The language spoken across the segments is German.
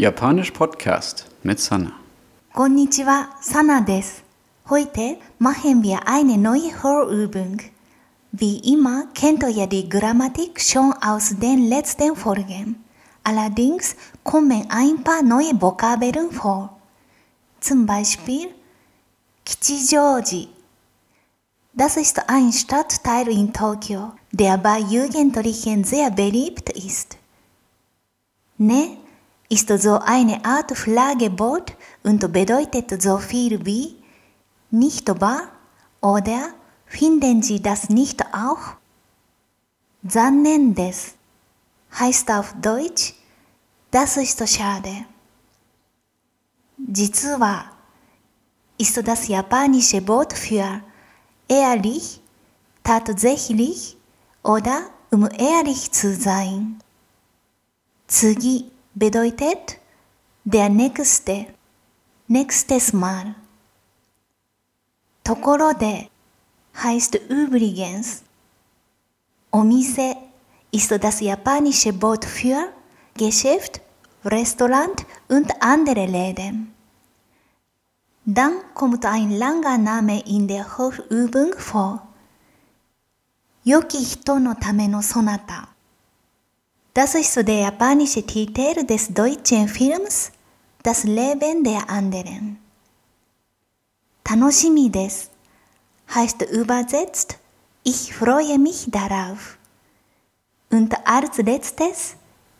Japanisch Podcast mit Sana. Konnichiwa, Sana des. Heute machen wir eine neue Hörübung. Wie immer kennt ihr die Grammatik schon aus den letzten Folgen. Allerdings kommen ein paar neue Vokabeln vor. Zum Beispiel Kichijoji. Das ist ein Stadtteil in Tokio, der bei Jugendlichen sehr beliebt ist. Ne ist so eine Art Schlagwort und bedeutet so viel wie nicht wahr oder finden Sie das nicht auch? Zannendes heißt auf Deutsch, das ist schade. Jitsuwa ist das japanische Wort für ehrlich, tatsächlich oder um ehrlich zu sein. 次 bedeutet der nächste, nächstes Mal. ところで heißt übrigens. お店 ist das japanische Wort für Geschäft, Restaurant und andere Läden. Dann kommt ein langer Name in der Hörübung vor. 良き人のためのそなた。 das ist der japanische Titel des deutschen Films Das Leben der anderen. Tanoshimi des heißt übersetzt Ich freue mich darauf. Und als letztes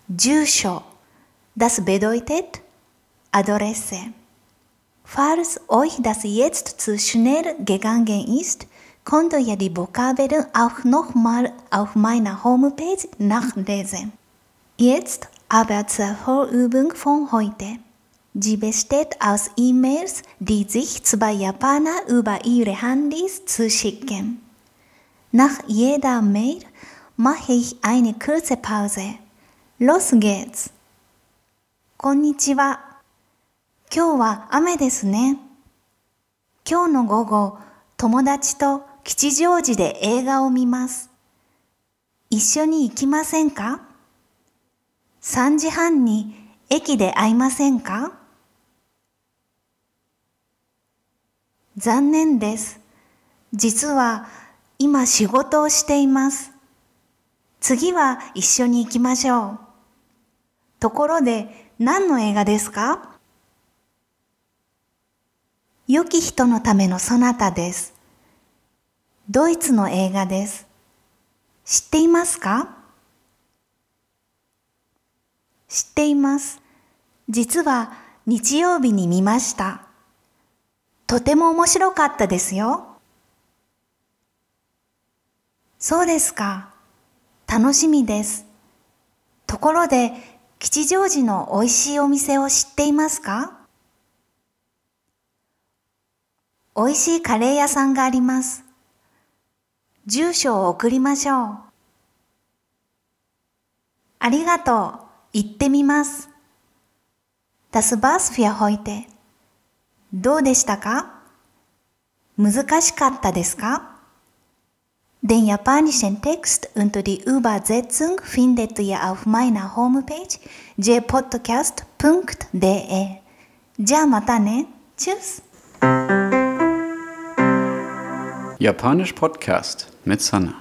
Jusho. Das bedeutet Adresse. Falls euch das jetzt zu schnell gegangen ist, könnt ihr die Vokabeln auch nochmal auf meiner Homepage nachlesen. Jetzt aber zur Vorübung von heute. Sie besteht aus E-Mails, die sich zwei Japaner über ihre Handys zuschicken. Nach jeder Mail mache ich eine kurze Pause. Los geht's! こんにちは。今日は雨ですね。今日の午後、友達と吉祥寺で映画を見ます。一緒に行きませんか ?3 時半に駅で会いませんか？残念です。実は今仕事をしています。次は一緒に行きましょう。ところで何の映画ですか？良き人のためのそなたです。ドイツの映画です。知っていますか？知っています。実は日曜日に見ました。とても面白かったですよ。そうですか。楽しみです。ところで、吉祥寺の美味しいお店を知っていますか？美味しいカレー屋さんがあります。住所を送りましょう。ありがとう。行ってみます。Das war's für heute. どうでしたか難しかったですか Den japanischen Text und die Übersetzung findet ihr auf meiner Homepage jpodcast.de. じゃあまたね。Tschüss. Japanisch Podcast mit Sana.